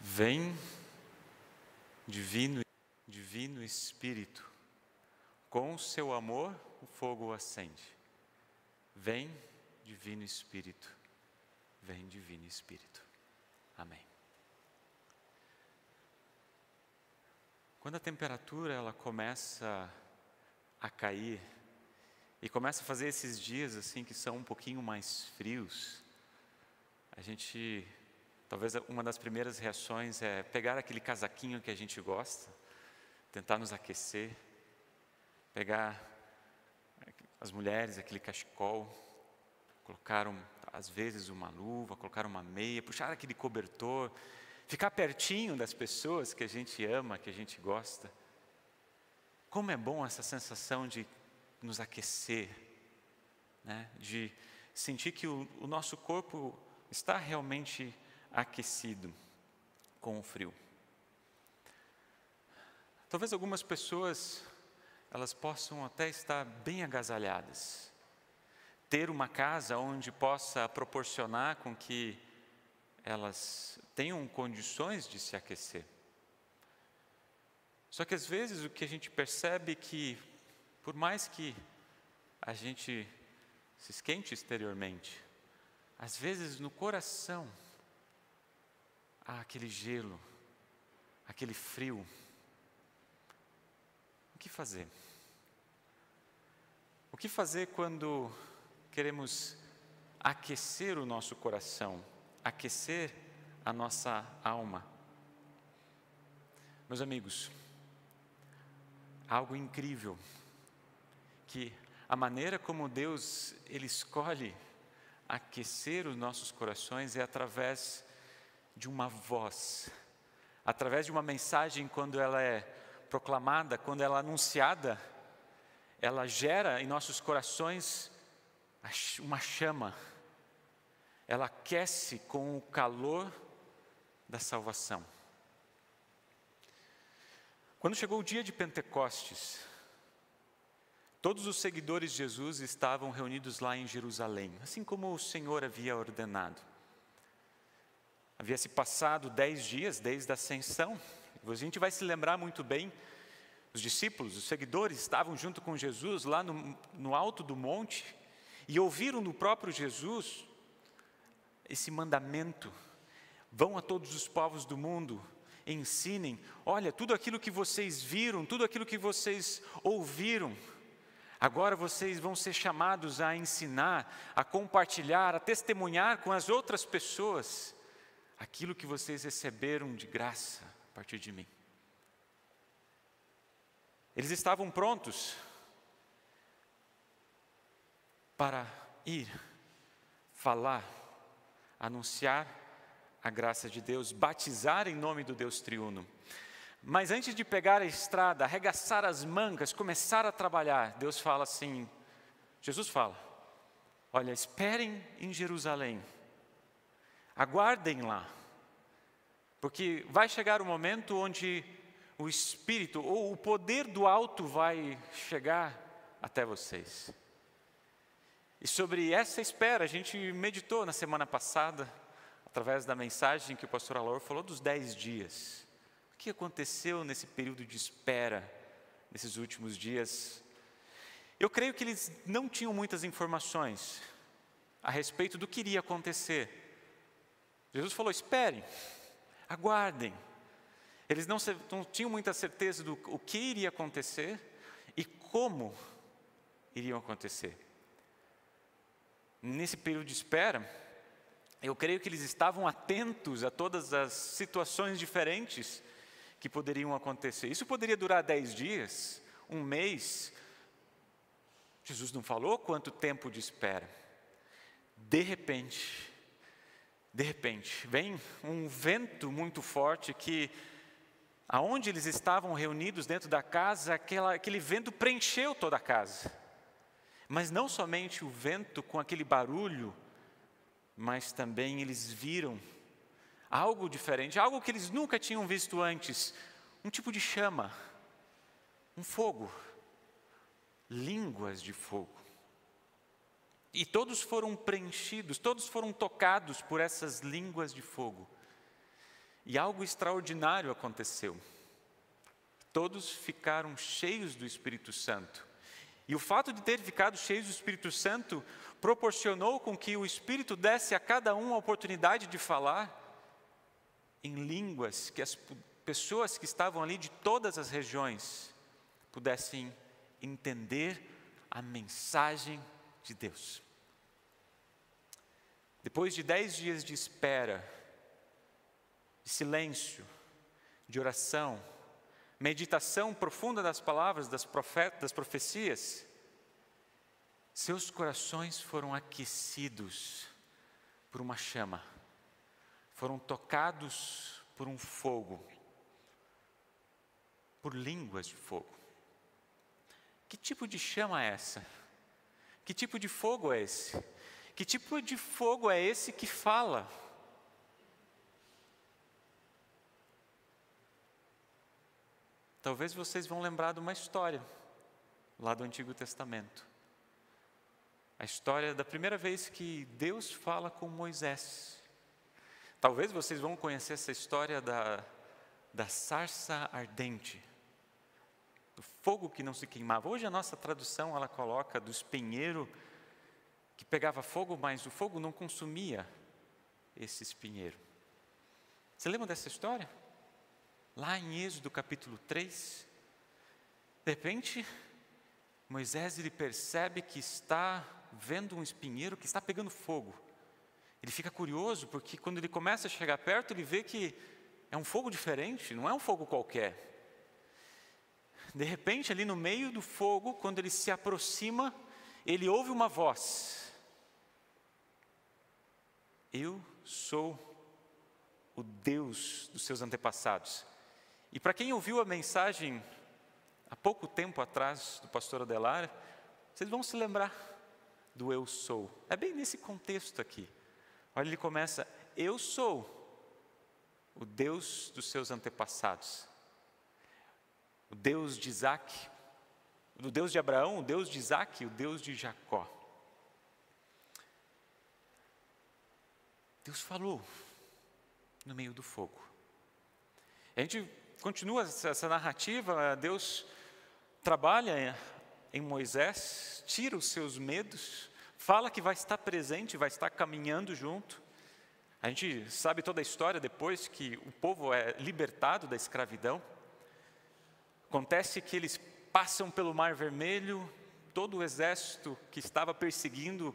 Vem, divino, divino Espírito, com o seu amor o fogo acende. Vem, divino Espírito, vem, divino Espírito. Amém. Quando a temperatura ela começa a cair e começa a fazer esses dias assim que são um pouquinho mais frios, a gente Talvez uma das primeiras reações é pegar aquele casaquinho que a gente gosta, tentar nos aquecer, pegar as mulheres aquele cachecol, colocar um, às vezes uma luva, colocar uma meia, puxar aquele cobertor, ficar pertinho das pessoas que a gente ama, que a gente gosta. Como é bom essa sensação de nos aquecer, né? de sentir que o, o nosso corpo está realmente aquecido com o frio. Talvez algumas pessoas elas possam até estar bem agasalhadas, ter uma casa onde possa proporcionar com que elas tenham condições de se aquecer. Só que às vezes o que a gente percebe é que, por mais que a gente se esquente exteriormente, às vezes no coração há aquele gelo, aquele frio. O que fazer? O que fazer quando queremos aquecer o nosso coração, aquecer a nossa alma? Meus amigos, algo incrível que a maneira como Deus ele escolhe aquecer os nossos corações é através de uma voz, através de uma mensagem, quando ela é proclamada, quando ela é anunciada, ela gera em nossos corações uma chama, ela aquece com o calor da salvação. Quando chegou o dia de Pentecostes, todos os seguidores de Jesus estavam reunidos lá em Jerusalém, assim como o Senhor havia ordenado. Havia se passado dez dias desde a ascensão. A gente vai se lembrar muito bem. Os discípulos, os seguidores, estavam junto com Jesus lá no, no alto do monte e ouviram do próprio Jesus esse mandamento: vão a todos os povos do mundo, ensinem. Olha, tudo aquilo que vocês viram, tudo aquilo que vocês ouviram, agora vocês vão ser chamados a ensinar, a compartilhar, a testemunhar com as outras pessoas aquilo que vocês receberam de graça a partir de mim. Eles estavam prontos para ir, falar, anunciar a graça de Deus, batizar em nome do Deus triuno. Mas antes de pegar a estrada, arregaçar as mangas, começar a trabalhar, Deus fala assim: Jesus fala, olha, esperem em Jerusalém Aguardem lá, porque vai chegar o momento onde o Espírito ou o poder do alto vai chegar até vocês. E sobre essa espera, a gente meditou na semana passada, através da mensagem que o pastor Alor falou dos dez dias. O que aconteceu nesse período de espera, nesses últimos dias? Eu creio que eles não tinham muitas informações a respeito do que iria acontecer. Jesus falou: esperem, aguardem. Eles não, não tinham muita certeza do o que iria acontecer e como iriam acontecer. Nesse período de espera, eu creio que eles estavam atentos a todas as situações diferentes que poderiam acontecer. Isso poderia durar dez dias, um mês. Jesus não falou quanto tempo de espera. De repente, de repente, vem um vento muito forte que, aonde eles estavam reunidos dentro da casa, aquela, aquele vento preencheu toda a casa. Mas não somente o vento com aquele barulho, mas também eles viram algo diferente, algo que eles nunca tinham visto antes: um tipo de chama, um fogo, línguas de fogo. E todos foram preenchidos, todos foram tocados por essas línguas de fogo. E algo extraordinário aconteceu. Todos ficaram cheios do Espírito Santo. E o fato de ter ficado cheios do Espírito Santo proporcionou com que o Espírito desse a cada um a oportunidade de falar em línguas que as pessoas que estavam ali de todas as regiões pudessem entender a mensagem de Deus. Depois de dez dias de espera, de silêncio, de oração, meditação profunda das palavras das, profetas, das profecias, seus corações foram aquecidos por uma chama, foram tocados por um fogo, por línguas de fogo. Que tipo de chama é essa? Que tipo de fogo é esse? Que tipo de fogo é esse que fala? Talvez vocês vão lembrar de uma história lá do Antigo Testamento. A história da primeira vez que Deus fala com Moisés. Talvez vocês vão conhecer essa história da, da sarça ardente, do fogo que não se queimava. Hoje a nossa tradução ela coloca do espinheiro que pegava fogo, mas o fogo não consumia esse espinheiro. Você lembra dessa história? Lá em Êxodo capítulo 3, de repente, Moisés ele percebe que está vendo um espinheiro que está pegando fogo. Ele fica curioso porque quando ele começa a chegar perto, ele vê que é um fogo diferente, não é um fogo qualquer. De repente, ali no meio do fogo, quando ele se aproxima, ele ouve uma voz: Eu sou o Deus dos seus antepassados. E para quem ouviu a mensagem há pouco tempo atrás do pastor Adelar, vocês vão se lembrar do eu sou. É bem nesse contexto aqui. Olha, ele começa: Eu sou o Deus dos seus antepassados, o Deus de Isaac, o Deus de Abraão, o Deus de Isaac, o Deus de Jacó. Deus falou no meio do fogo. A gente continua essa narrativa, Deus trabalha em Moisés, tira os seus medos, fala que vai estar presente, vai estar caminhando junto. A gente sabe toda a história depois que o povo é libertado da escravidão. Acontece que eles passam pelo Mar Vermelho, todo o exército que estava perseguindo,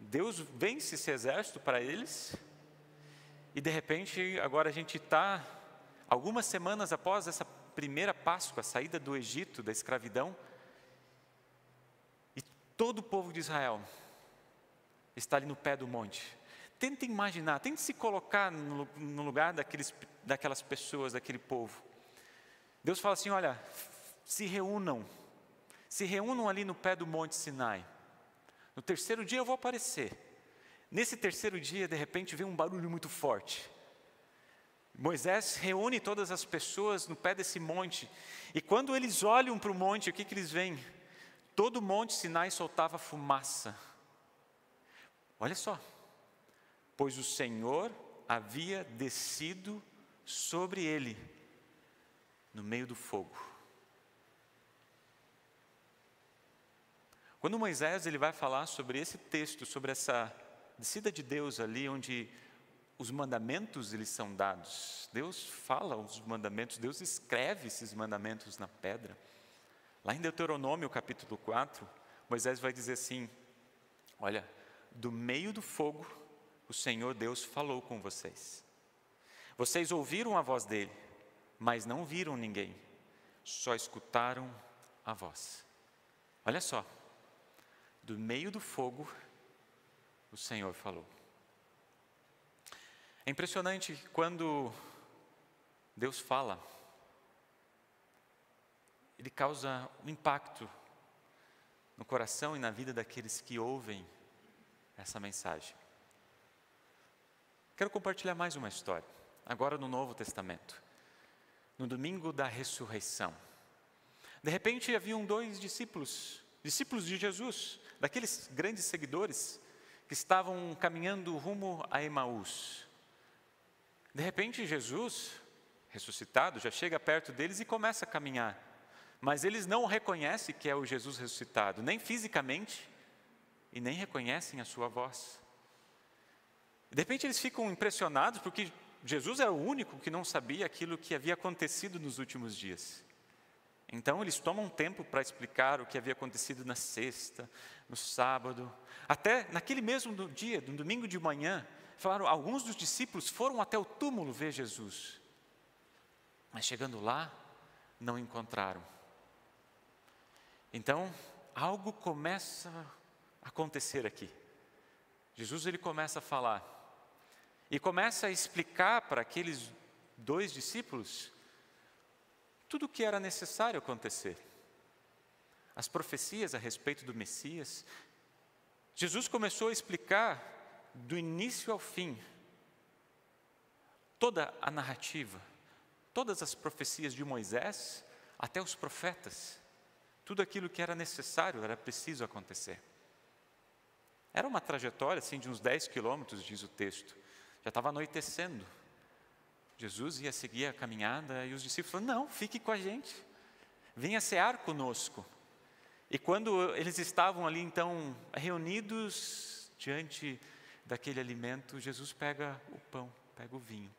Deus vence esse exército para eles. E de repente, agora a gente está, algumas semanas após essa primeira Páscoa, a saída do Egito, da escravidão, e todo o povo de Israel está ali no pé do monte. Tente imaginar, tente se colocar no, no lugar daqueles, daquelas pessoas, daquele povo. Deus fala assim: olha, se reúnam, se reúnam ali no pé do monte Sinai. No terceiro dia eu vou aparecer. Nesse terceiro dia, de repente, vem um barulho muito forte. Moisés reúne todas as pessoas no pé desse monte, e quando eles olham para o monte, o que, que eles veem? Todo o monte Sinai soltava fumaça. Olha só, pois o Senhor havia descido sobre ele, no meio do fogo. Quando Moisés ele vai falar sobre esse texto, sobre essa descida de Deus ali, onde os mandamentos eles são dados. Deus fala os mandamentos, Deus escreve esses mandamentos na pedra. Lá em Deuteronômio capítulo 4, Moisés vai dizer assim: Olha, do meio do fogo, o Senhor Deus falou com vocês. Vocês ouviram a voz dele, mas não viram ninguém, só escutaram a voz. Olha só, do meio do fogo, o Senhor falou. É impressionante quando Deus fala, Ele causa um impacto no coração e na vida daqueles que ouvem essa mensagem. Quero compartilhar mais uma história, agora no Novo Testamento, no domingo da ressurreição. De repente haviam dois discípulos, discípulos de Jesus, daqueles grandes seguidores que estavam caminhando rumo a Emaús. De repente, Jesus, ressuscitado, já chega perto deles e começa a caminhar. Mas eles não reconhecem que é o Jesus ressuscitado, nem fisicamente, e nem reconhecem a sua voz. De repente eles ficam impressionados porque Jesus era o único que não sabia aquilo que havia acontecido nos últimos dias. Então eles tomam tempo para explicar o que havia acontecido na sexta, no sábado, até naquele mesmo dia, no domingo de manhã, falaram, alguns dos discípulos foram até o túmulo ver Jesus. Mas chegando lá, não encontraram. Então, algo começa a acontecer aqui. Jesus ele começa a falar e começa a explicar para aqueles dois discípulos tudo o que era necessário acontecer. As profecias a respeito do Messias. Jesus começou a explicar do início ao fim toda a narrativa, todas as profecias de Moisés até os profetas. Tudo aquilo que era necessário, era preciso acontecer. Era uma trajetória assim de uns 10 quilômetros, diz o texto. Já estava anoitecendo. Jesus ia seguir a caminhada e os discípulos falaram: Não, fique com a gente, venha cear conosco. E quando eles estavam ali então reunidos diante daquele alimento, Jesus pega o pão, pega o vinho.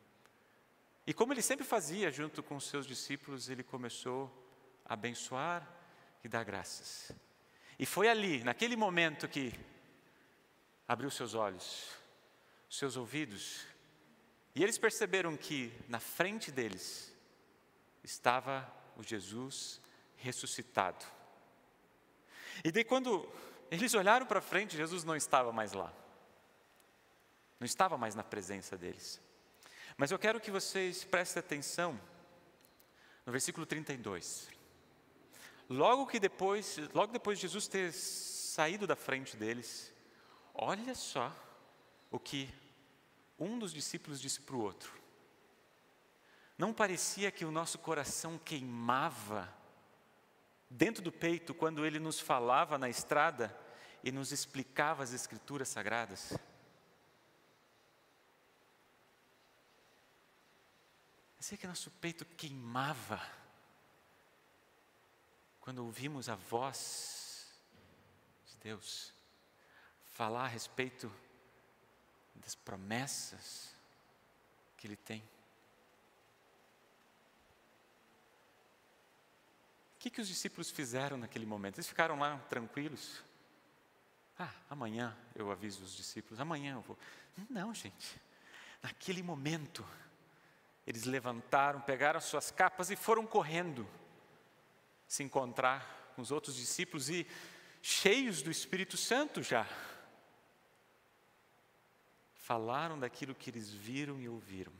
E como ele sempre fazia junto com os seus discípulos, ele começou a abençoar e dar graças. E foi ali, naquele momento, que abriu seus olhos, seus ouvidos e eles perceberam que na frente deles estava o Jesus ressuscitado. E daí, quando eles olharam para frente, Jesus não estava mais lá. Não estava mais na presença deles. Mas eu quero que vocês prestem atenção no versículo 32. Logo que depois, logo depois de Jesus ter saído da frente deles, olha só o que um dos discípulos disse para o outro: Não parecia que o nosso coração queimava dentro do peito quando ele nos falava na estrada e nos explicava as Escrituras sagradas? Parecia que nosso peito queimava quando ouvimos a voz de Deus falar a respeito das promessas que Ele tem. O que, que os discípulos fizeram naquele momento? Eles ficaram lá tranquilos? Ah, amanhã eu aviso os discípulos, amanhã eu vou. Não, gente. Naquele momento, eles levantaram, pegaram suas capas e foram correndo se encontrar com os outros discípulos e cheios do Espírito Santo já falaram daquilo que eles viram e ouviram.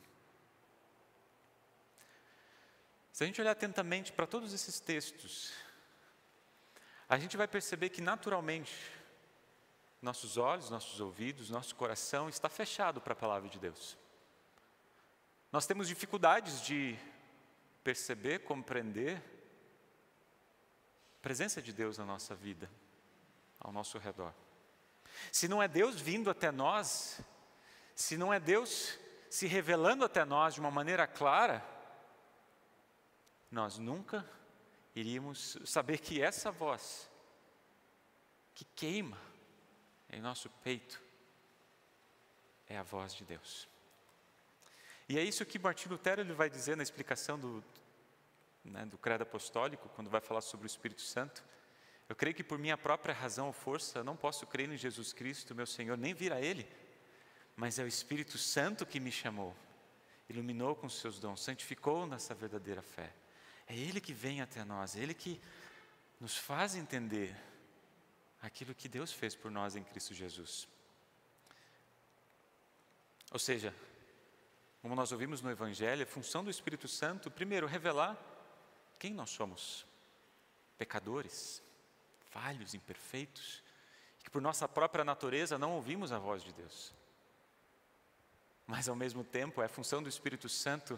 Se a gente olhar atentamente para todos esses textos, a gente vai perceber que naturalmente nossos olhos, nossos ouvidos, nosso coração está fechado para a palavra de Deus. Nós temos dificuldades de perceber, compreender a presença de Deus na nossa vida, ao nosso redor. Se não é Deus vindo até nós, se não é Deus se revelando até nós de uma maneira clara, nós nunca iríamos saber que essa voz que queima em nosso peito é a voz de Deus. E é isso que Martinho Lutero ele vai dizer na explicação do, né, do credo apostólico, quando vai falar sobre o Espírito Santo. Eu creio que por minha própria razão ou força, não posso crer em Jesus Cristo, meu Senhor, nem vir a Ele mas é o Espírito Santo que me chamou, iluminou com seus dons, santificou nessa verdadeira fé. É Ele que vem até nós, é Ele que nos faz entender aquilo que Deus fez por nós em Cristo Jesus. Ou seja, como nós ouvimos no Evangelho, a função do Espírito Santo, primeiro, revelar quem nós somos: pecadores, falhos, imperfeitos, que por nossa própria natureza não ouvimos a voz de Deus mas ao mesmo tempo é função do Espírito Santo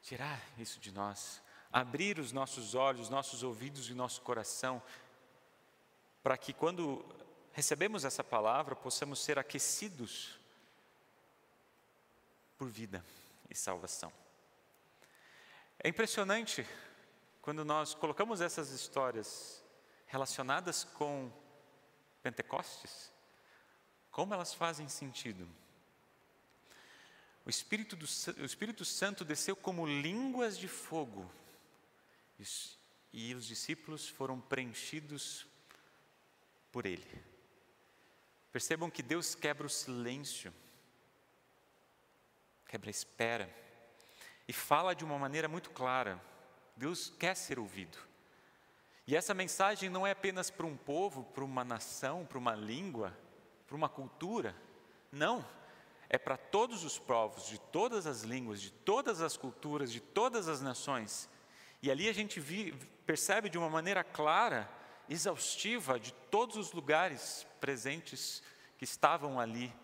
tirar isso de nós, abrir os nossos olhos, nossos ouvidos e nosso coração, para que quando recebemos essa palavra possamos ser aquecidos por vida e salvação. É impressionante quando nós colocamos essas histórias relacionadas com Pentecostes, como elas fazem sentido. O Espírito, do, o Espírito Santo desceu como línguas de fogo e os discípulos foram preenchidos por ele. Percebam que Deus quebra o silêncio, quebra a espera e fala de uma maneira muito clara. Deus quer ser ouvido. E essa mensagem não é apenas para um povo, para uma nação, para uma língua, para uma cultura. Não. É para todos os povos, de todas as línguas, de todas as culturas, de todas as nações. E ali a gente vi, percebe de uma maneira clara, exaustiva, de todos os lugares presentes que estavam ali.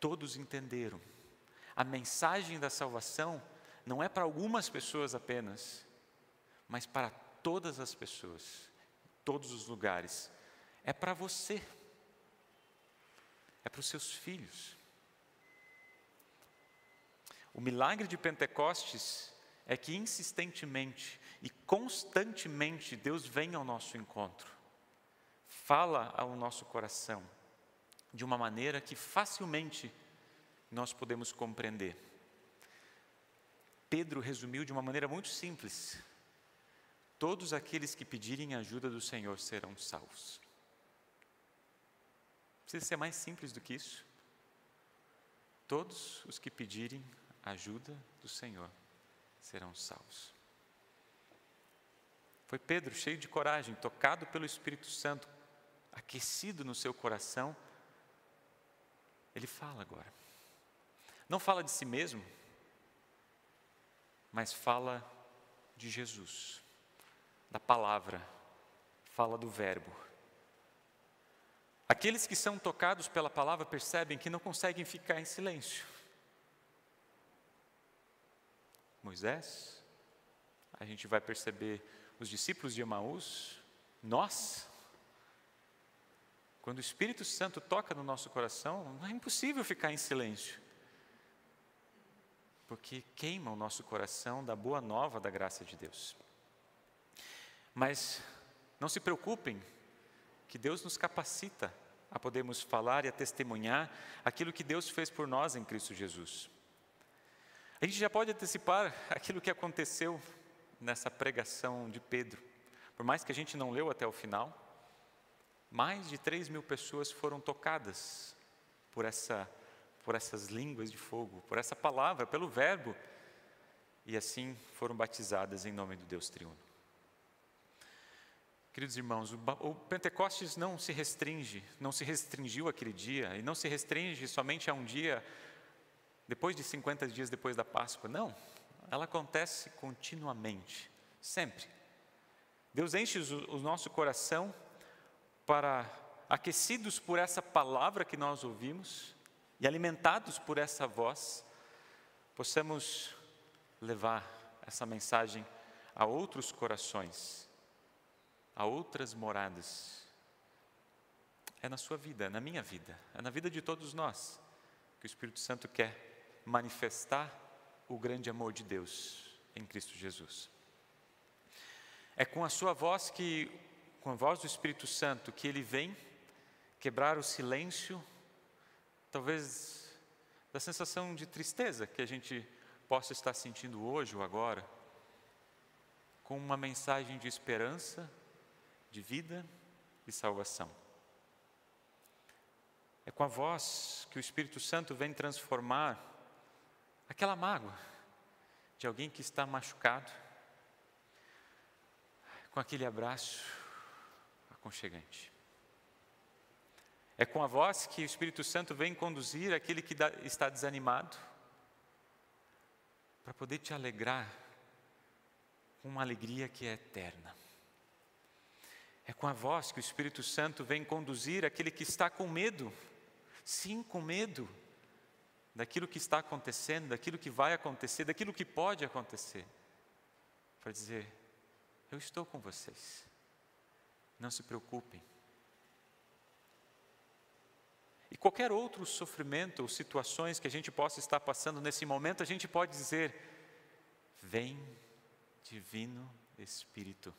Todos entenderam. A mensagem da salvação não é para algumas pessoas apenas, mas para todas as pessoas, todos os lugares. É para você, é para os seus filhos. O milagre de Pentecostes é que insistentemente e constantemente Deus vem ao nosso encontro, fala ao nosso coração, de uma maneira que facilmente nós podemos compreender. Pedro resumiu de uma maneira muito simples: todos aqueles que pedirem ajuda do Senhor serão salvos. Precisa ser mais simples do que isso? Todos os que pedirem ajuda do Senhor serão salvos. Foi Pedro, cheio de coragem, tocado pelo Espírito Santo, aquecido no seu coração, ele fala agora. Não fala de si mesmo, mas fala de Jesus, da palavra, fala do Verbo. Aqueles que são tocados pela palavra percebem que não conseguem ficar em silêncio. Moisés, a gente vai perceber os discípulos de Emaús, nós, quando o Espírito Santo toca no nosso coração, não é impossível ficar em silêncio, porque queima o nosso coração da boa nova da graça de Deus. Mas não se preocupem, que Deus nos capacita a podermos falar e a testemunhar aquilo que Deus fez por nós em Cristo Jesus. A gente já pode antecipar aquilo que aconteceu nessa pregação de Pedro. Por mais que a gente não leu até o final, mais de 3 mil pessoas foram tocadas por, essa, por essas línguas de fogo, por essa palavra, pelo Verbo, e assim foram batizadas em nome do Deus triuno. Queridos irmãos, o Pentecostes não se restringe, não se restringiu aquele dia, e não se restringe somente a um dia depois de 50 dias depois da Páscoa. Não, ela acontece continuamente, sempre. Deus enche o nosso coração para, aquecidos por essa palavra que nós ouvimos e alimentados por essa voz, possamos levar essa mensagem a outros corações, a outras moradas. É na sua vida, é na minha vida, é na vida de todos nós que o Espírito Santo quer manifestar o grande amor de Deus em Cristo Jesus. É com a sua voz que, com a voz do Espírito Santo, que ele vem quebrar o silêncio, talvez da sensação de tristeza que a gente possa estar sentindo hoje ou agora, com uma mensagem de esperança, de vida e salvação. É com a voz que o Espírito Santo vem transformar aquela mágoa de alguém que está machucado, com aquele abraço aconchegante. É com a voz que o Espírito Santo vem conduzir aquele que está desanimado, para poder te alegrar com uma alegria que é eterna. É com a voz que o Espírito Santo vem conduzir aquele que está com medo, sim, com medo, daquilo que está acontecendo, daquilo que vai acontecer, daquilo que pode acontecer, para dizer: Eu estou com vocês, não se preocupem. E qualquer outro sofrimento ou situações que a gente possa estar passando nesse momento, a gente pode dizer: Vem, Divino Espírito.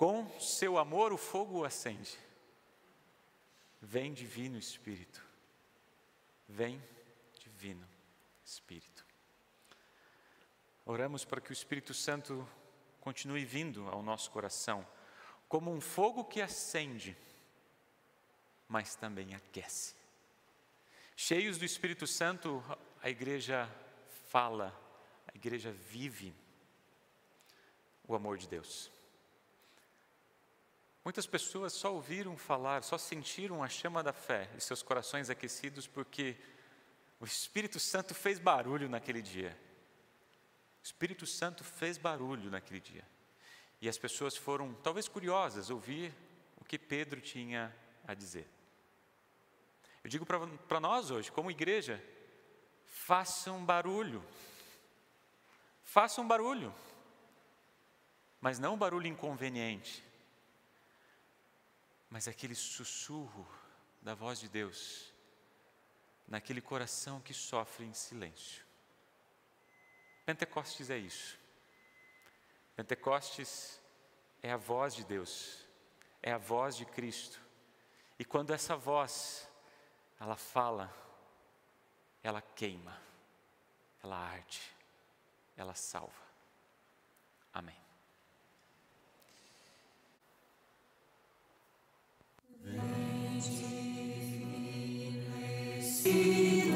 Com seu amor o fogo acende. Vem, Divino Espírito. Vem, Divino Espírito. Oramos para que o Espírito Santo continue vindo ao nosso coração, como um fogo que acende, mas também aquece. Cheios do Espírito Santo, a igreja fala, a igreja vive o amor de Deus. Muitas pessoas só ouviram falar, só sentiram a chama da fé e seus corações aquecidos porque o Espírito Santo fez barulho naquele dia. O Espírito Santo fez barulho naquele dia. E as pessoas foram, talvez curiosas, ouvir o que Pedro tinha a dizer. Eu digo para nós hoje, como igreja, façam barulho. Façam barulho. Mas não um barulho inconveniente, mas aquele sussurro da voz de Deus naquele coração que sofre em silêncio. Pentecostes é isso. Pentecostes é a voz de Deus, é a voz de Cristo. E quando essa voz, ela fala, ela queima, ela arde, ela salva. Amém. Vem,